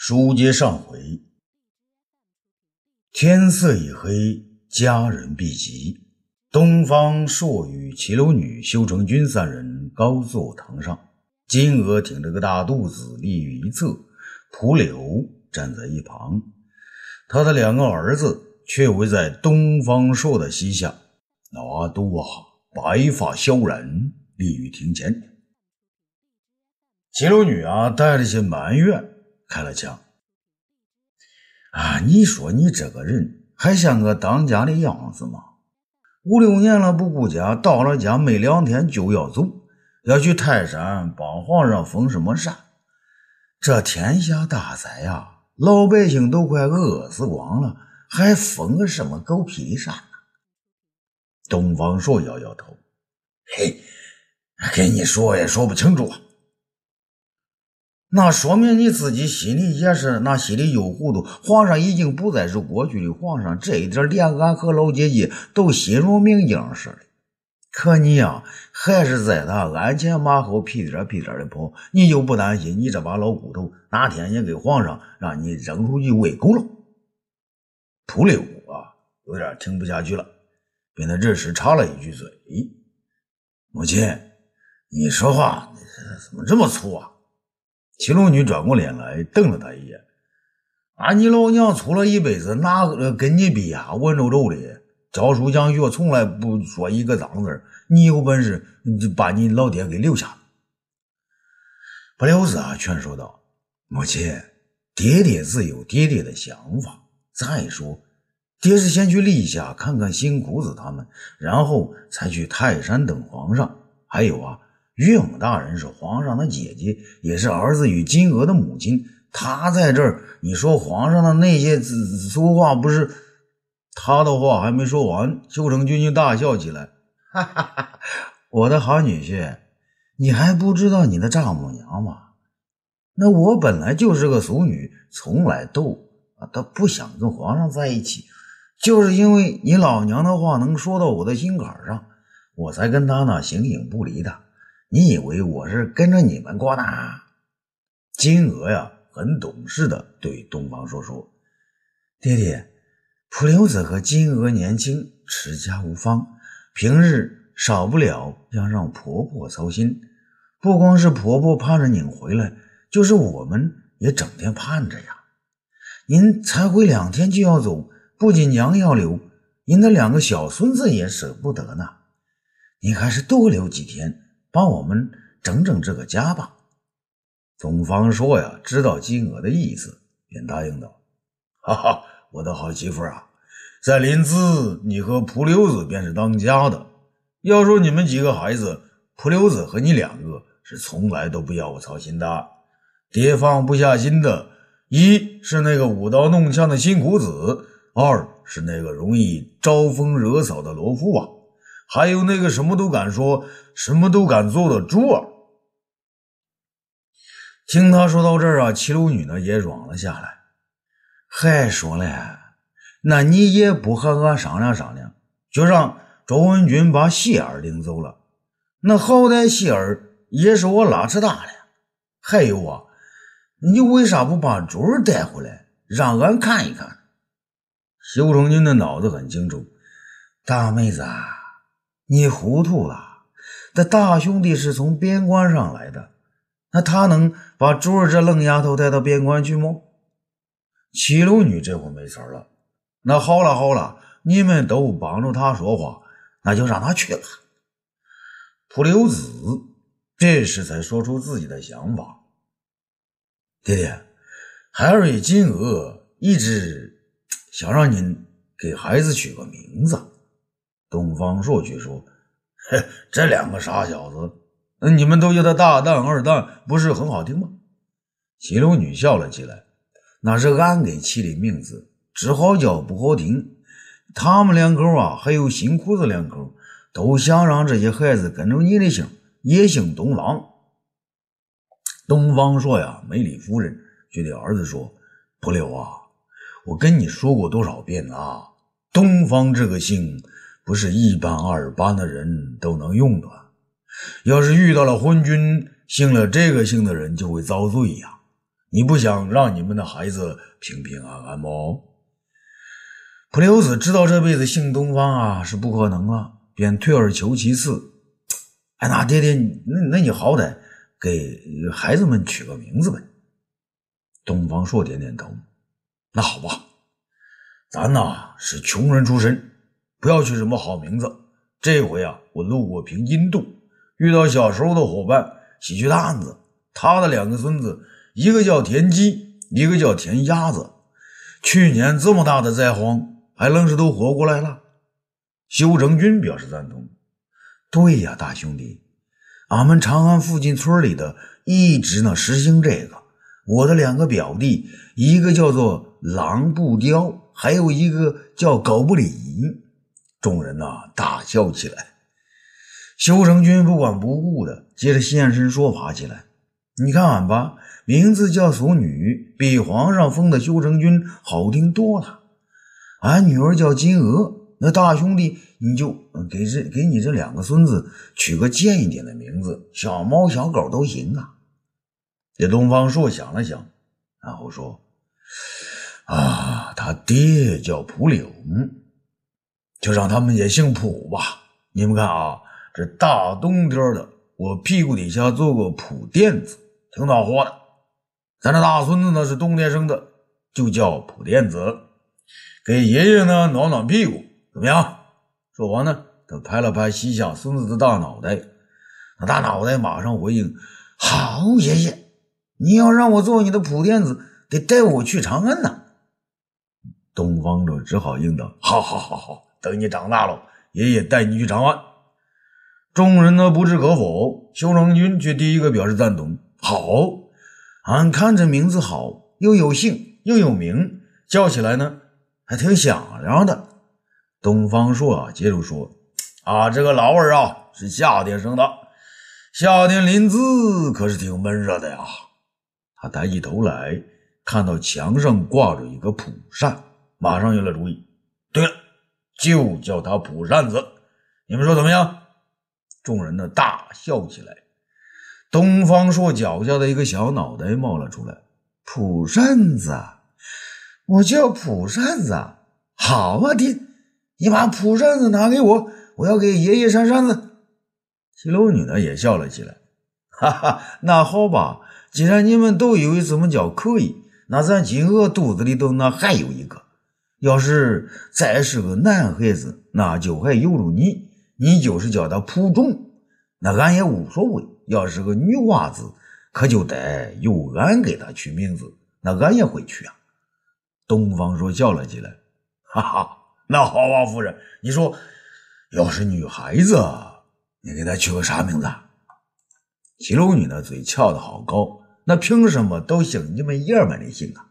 书接上回，天色已黑，家人毕集。东方朔与齐楼女、修成君三人高坐堂上，金娥挺着个大肚子立于一侧，蒲柳站在一旁，他的两个儿子却围在东方朔的膝下。那阿都啊，白发萧然立于庭前。齐楼女啊，带着些埋怨。开了枪啊！你说你这个人还像个当家的样子吗？五六年了不顾家，到了家没两天就要走，要去泰山帮皇上封什么禅？这天下大灾呀，老百姓都快饿死光了，还封个什么狗屁的禅呢？东方朔摇摇头，嘿，跟你说也说不清楚。那说明你自己心里也是那心里又糊涂。皇上已经不再是过去的皇上，这一点连俺和老姐姐都心如明镜似的。可你呀，还是在他鞍前马后屁颠屁颠的跑。你就不担心你这把老骨头哪天也给皇上让你扔出去喂狗了？蒲六啊，有点听不下去了，便在这时插了一句嘴：“母亲，你说话怎么这么粗啊？”七龙女转过脸来，瞪了他一眼：“啊，你老娘出了一辈子，哪个跟你比呀？文绉绉的，教书讲学从来不说一个脏字你有本事就把你老爹给留下。”不留子啊，劝说道：“母亲，爹爹自有爹爹的想法。再说，爹是先去历下看看新裤子他们，然后才去泰山等皇上。还有啊。”岳母大人是皇上的姐姐，也是儿子与金娥的母亲。她在这儿，你说皇上的那些子说话不是？他的话还没说完，修成君就大笑起来：“哈哈哈！我的好女婿，你还不知道你的丈母娘吗？那我本来就是个俗女，从来都啊都不想跟皇上在一起，就是因为你老娘的话能说到我的心坎上，我才跟他那形影不离的。”你以为我是跟着你们过呢？金娥呀，很懂事的对东方朔说：“爹爹，普留子和金娥年轻，持家无方，平日少不了要让婆婆操心。不光是婆婆盼着您回来，就是我们也整天盼着呀。您才回两天就要走，不仅娘要留，您的两个小孙子也舍不得呢。您还是多留几天。”帮我们整整这个家吧。东方朔呀，知道金娥的意思，便答应道：“哈哈，我的好媳妇啊，在临淄，你和蒲溜子便是当家的。要说你们几个孩子，蒲溜子和你两个是从来都不要我操心的。爹放不下心的，一是那个舞刀弄枪的辛苦子，二是那个容易招风惹草的罗夫啊。”还有那个什么都敢说、什么都敢做的猪儿，听他说到这儿啊，齐鲁女呢也软了下来，还说了：“那你也不和俺商量商量，就让周文君把谢儿领走了？那好歹谢儿也是我拉扯大的。还有啊，你为啥不把猪儿带回来，让俺看一看？”修成君的脑子很清楚，大妹子啊。你糊涂了，这大兄弟是从边关上来的，那他能把珠儿这愣丫头带到边关去吗？七楼女这回没词了，那好了好了，你们都帮着他说话，那就让他去吧。蒲留子这时才说出自己的想法：“爹爹，孩儿与金娥一直想让您给孩子取个名字。”东方朔却说：“嘿，这两个傻小子，那你们都叫他大蛋、二蛋，不是很好听吗？”七楼女笑了起来：“那是俺给起的名字，只好叫不好听。他们两口啊，还有新裤子两口，都想让这些孩子跟着你的姓，也姓东方。”东方朔呀，美丽夫人就对儿子说：“不留啊，我跟你说过多少遍了，啊东方这个姓。”不是一般二般的人都能用的，要是遇到了昏君，姓了这个姓的人就会遭罪呀。你不想让你们的孩子平平安安吗？普留子知道这辈子姓东方啊是不可能了，便退而求其次。哎，那爹爹，那那你好歹给孩子们取个名字呗。东方朔点点头。那好吧，咱呐是穷人出身，不要取什么好名字。这回啊，我路过平津渡，遇到小时候的伙伴喜鹊蛋子，他的两个孙子，一个叫田鸡，一个叫田鸭子。去年这么大的灾荒。还愣是都活过来了。修成军表示赞同。对呀，大兄弟，俺们长安附近村里的一直呢实行这个。我的两个表弟，一个叫做狼不雕，还有一个叫狗不理。众人呐大笑起来。修成君不管不顾的接着现身说法起来。你看俺吧，名字叫俗女，比皇上封的修成君好听多了。俺女儿叫金娥，那大兄弟你就给这给你这两个孙子取个贱一点的名字，小猫小狗都行啊。这东方朔想了想，然后说：“啊，他爹叫蒲柳，就让他们也姓普吧。你们看啊，这大冬天的，我屁股底下坐个普垫子，挺暖和的。咱这大孙子呢是冬天生的，就叫普垫子。”给爷爷呢暖暖屁股，怎么样？说完呢，他拍了拍膝下孙子的大脑袋，那大脑袋马上回应：“好，爷爷，你要让我做你的普垫子，得带我去长安呐。”东方朔只好应道：“好好好好，等你长大了，爷爷带你去长安。”众人呢不置可否，修成军却第一个表示赞同：“好，俺看这名字好，又有姓又有名，叫起来呢。”还挺响亮的。东方朔啊，接着说：“啊，这个老二啊是夏天生的，夏天临淄可是挺闷热的呀。”他抬起头来，看到墙上挂着一个蒲扇，马上有了主意。对了，就叫他蒲扇子，你们说怎么样？众人呢大笑起来。东方朔脚下的一个小脑袋冒了出来：“蒲扇子。”我叫蒲扇子，好啊，爹，你把蒲扇子拿给我，我要给爷爷扇扇子。七楼女呢也笑了起来，哈哈，那好吧，既然你们都以为怎么叫可以，那咱金娥肚子里头那还有一个，要是再是个男孩子，那就还由着你，你就是叫他蒲仲，那俺也无所谓。要是个女娃子，可就得由俺给他取名字，那俺也会取啊。东方朔笑了起来，哈哈，那好啊，夫人，你说，要是女孩子，你给她取个啥名字？七楼女的嘴翘得好高，那凭什么都姓你们爷们的姓啊？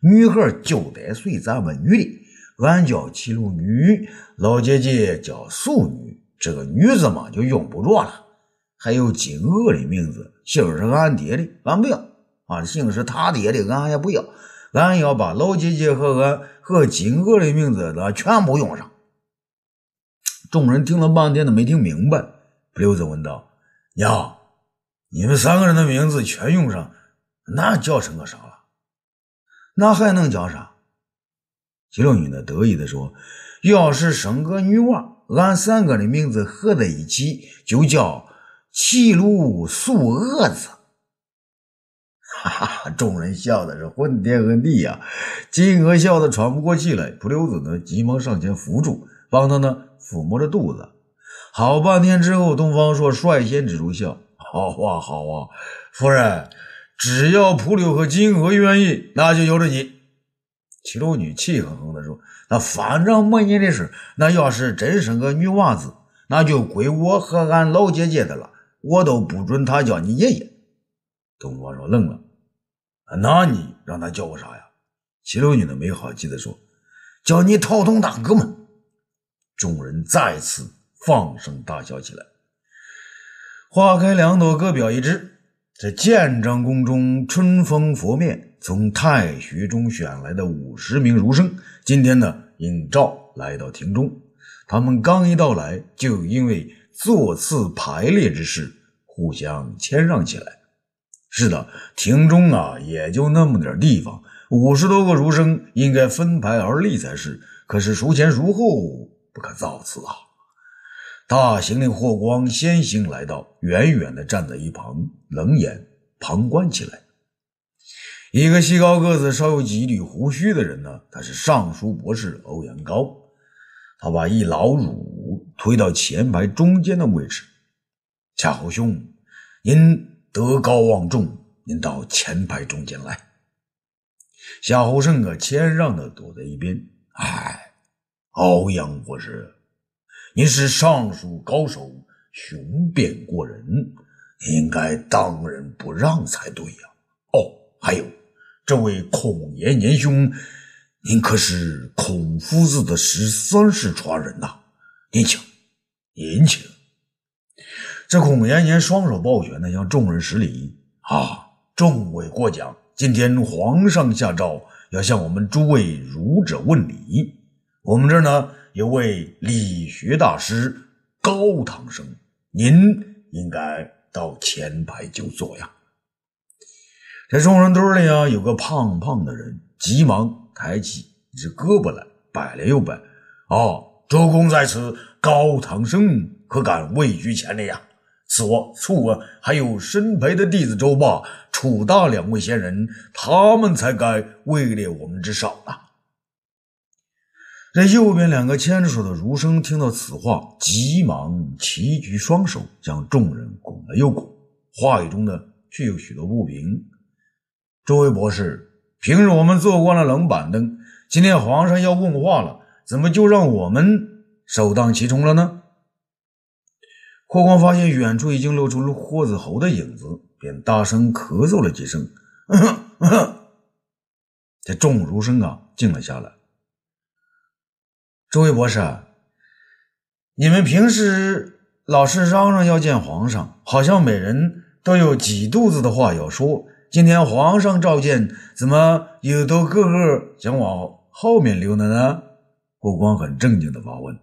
女孩就得随咱们女的，俺叫七楼女，老姐姐叫素女，这个女字嘛就用不着了。还有金娥的名字，姓是俺爹的，俺不要；啊，姓是他爹的，俺也不要。俺要把老姐姐和俺和金娥的名字那全部用上。众人听了半天都没听明白。刘子问道：“娘，你们三个人的名字全用上，那叫成个啥？那还能叫啥？”七六女呢得意的说：“要是生个女娃，俺三个的名字合在一起，就叫齐鲁素娥子。”哈哈，众人笑的是昏天黑地呀！金娥笑得喘不过气来，蒲留子呢急忙上前扶住，帮他呢抚摸着肚子。好半天之后，东方朔率先止住笑：“ 好啊，好啊，夫人，只要蒲柳和金娥愿意，那就由着你。”七楼女气哼哼地说：“那反正没你的事，那要是真生个女娃子，那就归我和俺老姐姐的了，我都不准她叫你爷爷。”东方说愣了。那你让他叫我啥呀？七六女的没好气的说：“叫你陶通大哥们。”众人再次放声大笑起来。花开两朵，各表一枝。这建章宫中，春风拂面，从太学中选来的五十名儒生，今天呢，应召来到庭中。他们刚一到来，就因为座次排列之事，互相谦让起来。是的，庭中啊，也就那么点地方，五十多个儒生应该分排而立才是。可是孰前孰后，不可造次啊！大行令霍光先行来到，远远的站在一旁，冷眼旁观起来。一个细高个子、稍有几缕胡须的人呢，他是尚书博士欧阳高。他把一老儒推到前排中间的位置。夏侯兄，您。德高望重，您到前排中间来。夏侯胜啊，谦让的躲在一边。哎，欧阳博士，您是尚书高手，雄辩过人，应该当仁不让才对呀。哦，还有这位孔延年兄，您可是孔夫子的十三世传人呐。您请，您请。这孔延年双手抱拳呢，向众人施礼啊！众位过奖，今天皇上下诏，要向我们诸位儒者问礼。我们这儿呢，有位理学大师高堂生，您应该到前排就坐呀。这众人堆里啊，有个胖胖的人，急忙抬起一只胳膊来，摆了又摆。啊，周公在此，高堂生可敢位居前列呀？此处啊，还有身陪的弟子周霸、楚大两位仙人，他们才该位列我们之上啊。这右边两个牵着手的儒生听到此话，急忙齐举双手，将众人拱了又拱，话语中呢，却有许多不平。诸位博士，平日我们坐惯了冷板凳，今天皇上要问话了，怎么就让我们首当其冲了呢？霍光发现远处已经露出了霍子侯的影子，便大声咳嗽了几声。这众儒生啊，静了下来。诸位博士，你们平时老是嚷嚷要见皇上，好像每人都有几肚子的话要说。今天皇上召见，怎么又都个个想往后面溜了呢？霍光很正经的发问。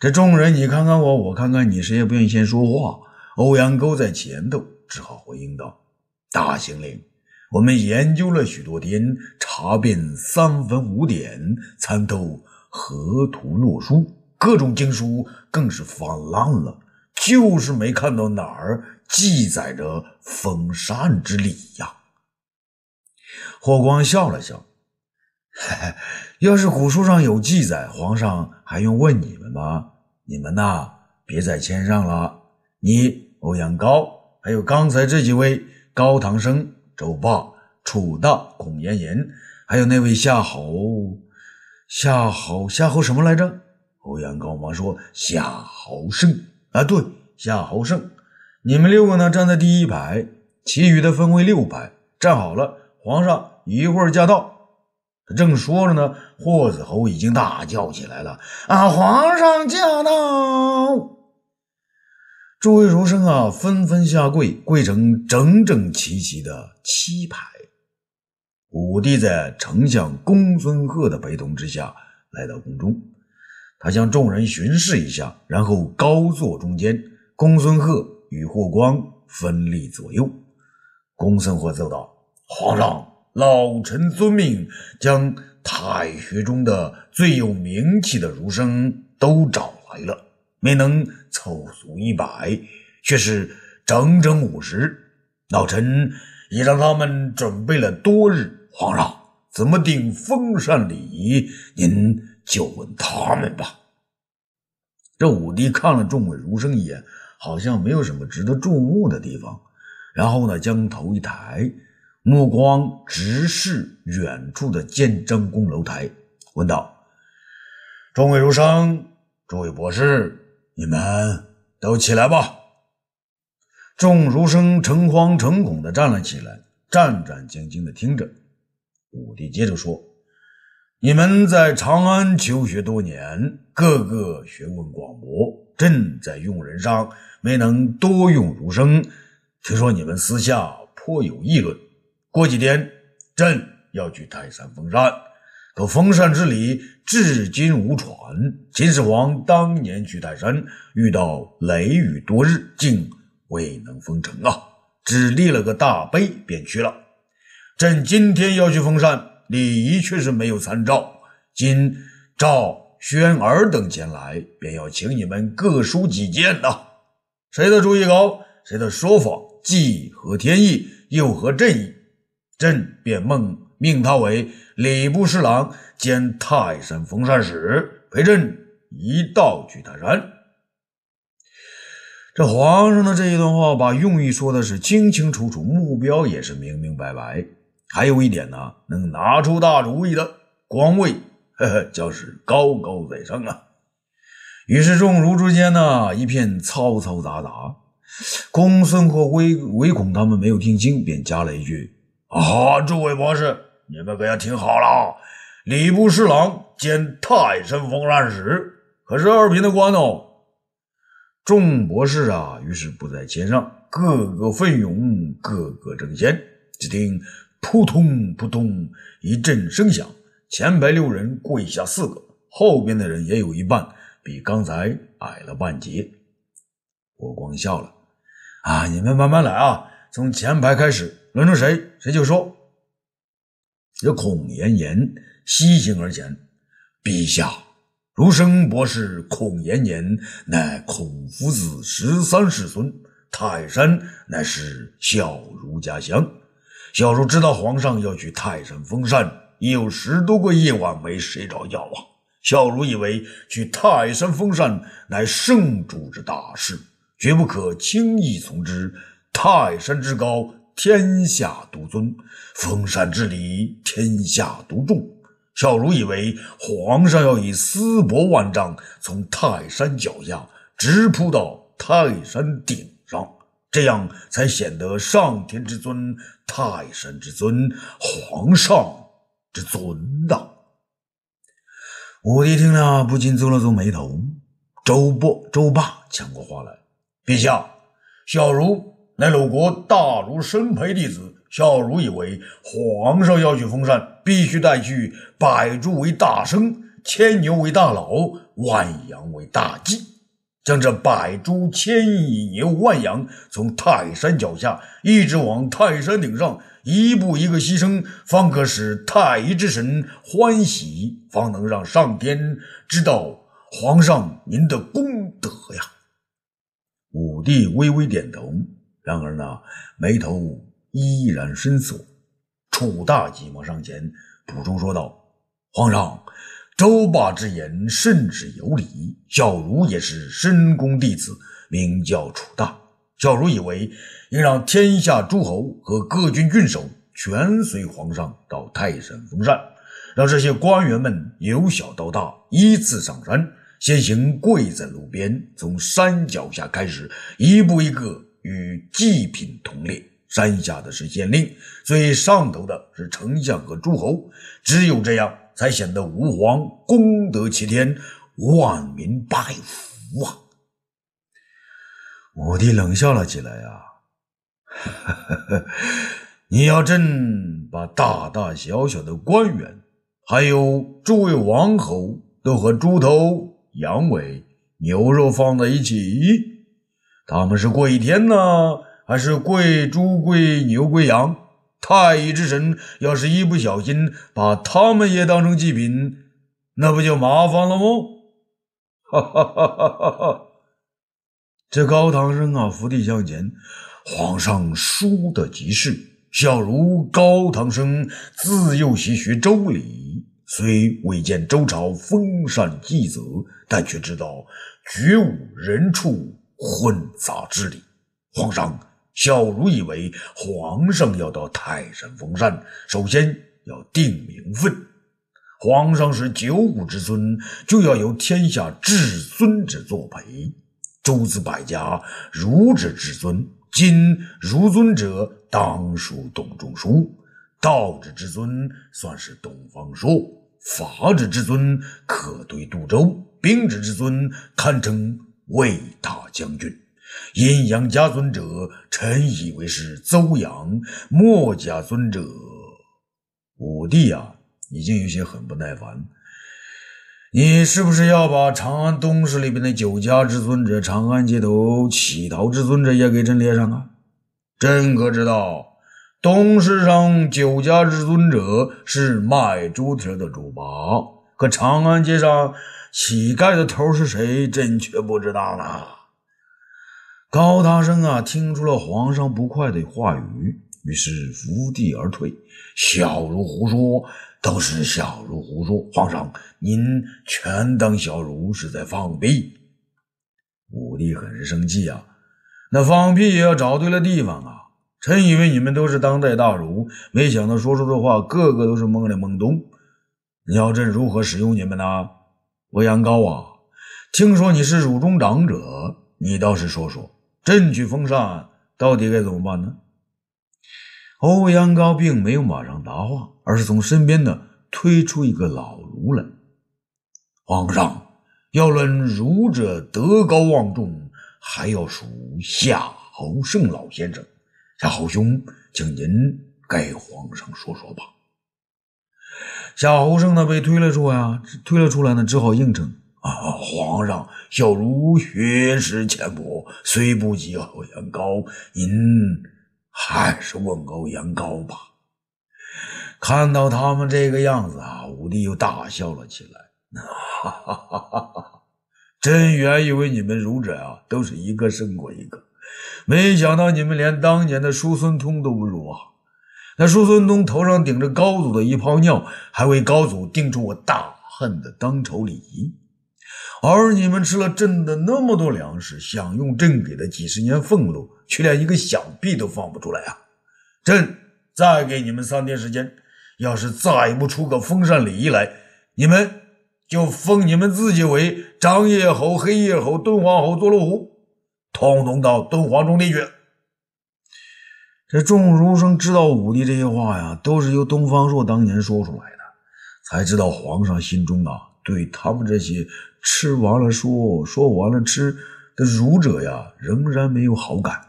这众人，你看看我，我看看你，谁也不愿意先说话。欧阳沟在前头，只好回应道：“大行令，我们研究了许多天，查遍三分五点，参透河图洛书，各种经书更是翻烂了，就是没看到哪儿记载着封禅之礼呀。”霍光笑了笑。要是古书上有记载，皇上还用问你们吗？你们呐，别再谦让了。你欧阳高，还有刚才这几位高堂生、周霸、楚大、孔延言，还有那位夏侯、夏侯、夏侯什么来着？欧阳高忙说：“夏侯胜啊，对，夏侯胜。你们六个呢，站在第一排，其余的分为六排，站好了。皇上一会儿驾到。”正说着呢，霍子侯已经大叫起来了：“啊，皇上驾到！”诸位儒生啊，纷纷下跪，跪成整整齐齐的七排。武帝在丞相公孙贺的陪同之下来到宫中，他向众人巡视一下，然后高坐中间。公孙贺与霍光分立左右。公孙贺奏道：“皇上。”老臣遵命，将太学中的最有名气的儒生都找来了，没能凑足一百，却是整整五十。老臣已让他们准备了多日。皇上怎么定封禅礼仪？您就问他们吧。这武帝看了众位儒生一眼，好像没有什么值得注目的地方，然后呢，将头一抬。目光直视远处的建章宫楼台，问道：“众位儒生，诸位博士，你们都起来吧。”众儒生诚惶诚恐地站了起来，战战兢兢地听着。武帝接着说：“你们在长安求学多年，个个学问广博，朕在用人上没能多用儒生。听说你们私下颇有议论。”过几天，朕要去泰山封禅，可封禅之礼至今无传。秦始皇当年去泰山，遇到雷雨多日，竟未能封城啊！只立了个大碑便去了。朕今天要去封禅，礼仪却是没有参照。今赵、宣儿等前来，便要请你们各抒己见呐。谁的主意高，谁的说法既合天意又合朕意，朕便梦命他为礼部侍郎兼泰山封禅使，陪朕一道去泰山。这皇上的这一段话，把用意说的是清清楚楚，目标也是明明白白。还有一点呢，能拿出大主意的官位，呵呵，将是高高在上啊。于是众儒之间呢，一片嘈嘈杂杂。公孙和唯唯恐他们没有听清，便加了一句：“啊，诸位博士，你们可要听好了，礼部侍郎兼太神封禅使，可是二品的官哦。”众博士啊，于是不在前上，个个奋勇，个个争先。只听。扑通扑通一阵声响，前排六人跪下四个，后边的人也有一半比刚才矮了半截。我光笑了，啊，你们慢慢来啊，从前排开始，轮着谁谁就说。这孔延言西行而前，陛下，儒生博士孔延言乃孔夫子十三世孙，泰山乃是小儒家乡。小儒知道皇上要去泰山封禅，已有十多个夜晚没睡着觉啊。小儒以为去泰山封禅乃圣主之大事，绝不可轻易从之。泰山之高，天下独尊；封禅之礼，天下独重。小儒以为皇上要以丝帛万丈，从泰山脚下直扑到泰山顶。这样才显得上天之尊、泰山之尊、皇上之尊呐！武帝听了，不禁皱了皱眉头。周伯、周霸抢过话来：“陛下，小儒乃鲁国大儒生培弟子，小儒以为皇上要去封禅，必须带去百猪为大生，千牛为大老，万羊为大祭。”将这百猪千亿牛万羊从泰山脚下一直往泰山顶上一步一个牺牲，方可使太乙之神欢喜，方能让上天知道皇上您的功德呀！武帝微微点头，然而呢，眉头依然深锁。楚大急忙上前补充说道：“皇上。”周霸之言甚是有理，小儒也是深宫弟子，名叫楚大。小儒以为应让天下诸侯和各郡郡守全随皇上到泰山封禅，让这些官员们由小到大依次上山，先行跪在路边，从山脚下开始，一步一个与祭品同列。山下的是县令，最上头的是丞相和诸侯，只有这样。才显得吾皇功德齐天，万民拜服啊！武帝冷笑了起来啊，你要朕把大大小小的官员，还有诸位王侯，都和猪头、羊尾、牛肉放在一起？他们是跪天呢，还是跪猪、跪牛、跪羊？太乙之神要是一不小心把他们也当成祭品，那不就麻烦了吗？哈哈哈哈哈！这高堂生啊，伏地向前，皇上输得极是，小如高堂生自幼习学周礼，虽未见周朝封禅祭则，但却知道绝无人畜混杂之理。皇上。小儒以为皇上要到泰山封禅，首先要定名分。皇上是九五之尊，就要由天下至尊者作陪。诸子百家，儒者至尊。今儒尊者，当属董仲舒；道者至尊，算是东方朔；法者至尊，可对杜周；兵者至尊，堪称魏大将军。阴阳家尊者，臣以为是邹阳；墨家尊者，武帝啊，已经有些很不耐烦。你是不是要把长安东市里边的九家之尊者、长安街头乞讨之尊者也给朕列上啊？朕可知道，东市上九家之尊者是卖猪蹄的猪八，可长安街上乞丐的头是谁？朕却不知道呢。高大生啊，听出了皇上不快的话语，于是伏地而退。小儒胡说，都是小儒胡说。皇上，您全当小儒是在放屁。武帝很是生气啊，那放屁也要找对了地方啊。臣以为你们都是当代大儒，没想到说出的话个个都是懵里懵懂。你要朕如何使用你们呢？欧阳高啊，听说你是儒中长者，你倒是说说。朕去封禅，到底该怎么办呢？欧阳高并没有马上答话，而是从身边呢推出一个老儒来。皇上要论儒者德高望重，还要数夏侯胜老先生。夏侯兄，请您给皇上说说吧。夏侯胜呢被推了出来啊，推了出来呢，只好应承。啊！皇上，小儒学识浅薄，虽不及欧阳高，您还是问欧阳高吧。看到他们这个样子啊，武帝又大笑了起来。哈哈哈哈哈！朕原以为你们儒者啊，都是一个胜过一个，没想到你们连当年的叔孙通都不如啊！那叔孙通头上顶着高祖的一泡尿，还为高祖定出我大汉的当朝礼仪。而你们吃了朕的那么多粮食，享用朕给的几十年俸禄，却连一个响屁都放不出来啊！朕再给你们三天时间，要是再不出个封禅礼仪来，你们就封你们自己为张掖侯、黑夜侯、敦煌侯、坐落户，统统到敦煌中地去。这众儒生知道武帝这些话呀，都是由东方朔当年说出来的，才知道皇上心中啊，对他们这些。吃完了说，说完了吃的儒者呀，仍然没有好感。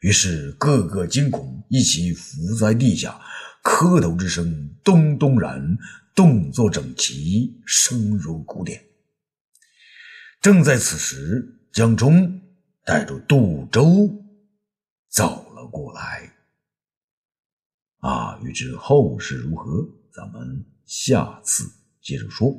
于是个个惊恐，一起伏在地下，磕头之声咚咚然，动作整齐，声如鼓点。正在此时，江冲带着杜周走了过来。啊，欲知后事如何，咱们下次接着说。